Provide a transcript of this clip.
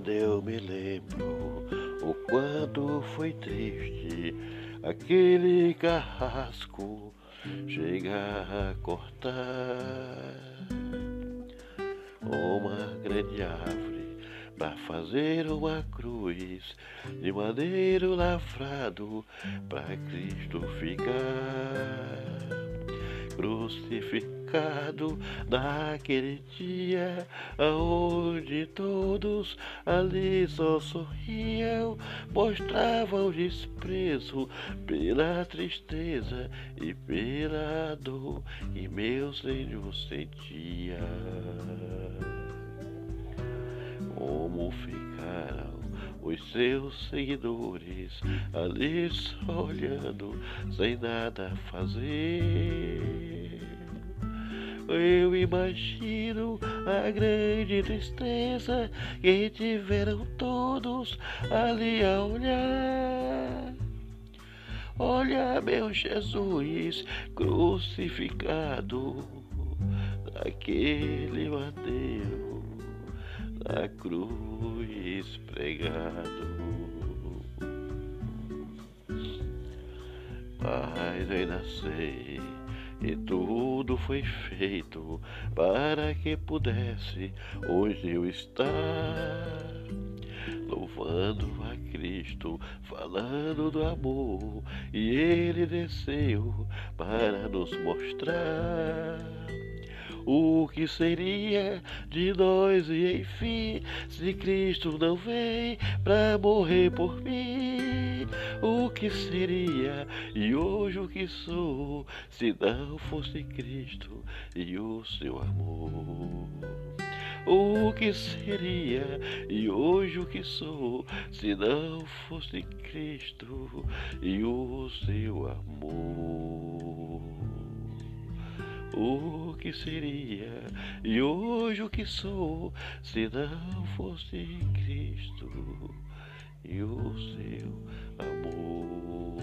quando eu me lembro o quanto foi triste aquele carrasco chegar a cortar uma grande árvore para fazer uma cruz de madeiro lavrado para Cristo ficar crucificado naquele dia, aonde todos ali só sorriam, mostravam desprezo pela tristeza e pela dor que meu Senhor sentia. Como ficaram os seus seguidores ali só olhando, sem nada fazer. Eu imagino a grande tristeza que tiveram todos ali a olhar. Olha meu Jesus crucificado naquele madeiro, na cruz pregado. Ainda sei e tudo foi feito para que pudesse hoje eu estar louvando a Cristo, falando do amor, e Ele desceu para nos mostrar o que seria de nós e enfim, se Cristo não vem para morrer por mim? O que seria e hoje o que sou, se não fosse Cristo e o seu amor? O que seria e hoje o que sou, se não fosse Cristo e o seu amor? O que seria e hoje o que sou se não fosse Cristo e o seu amor.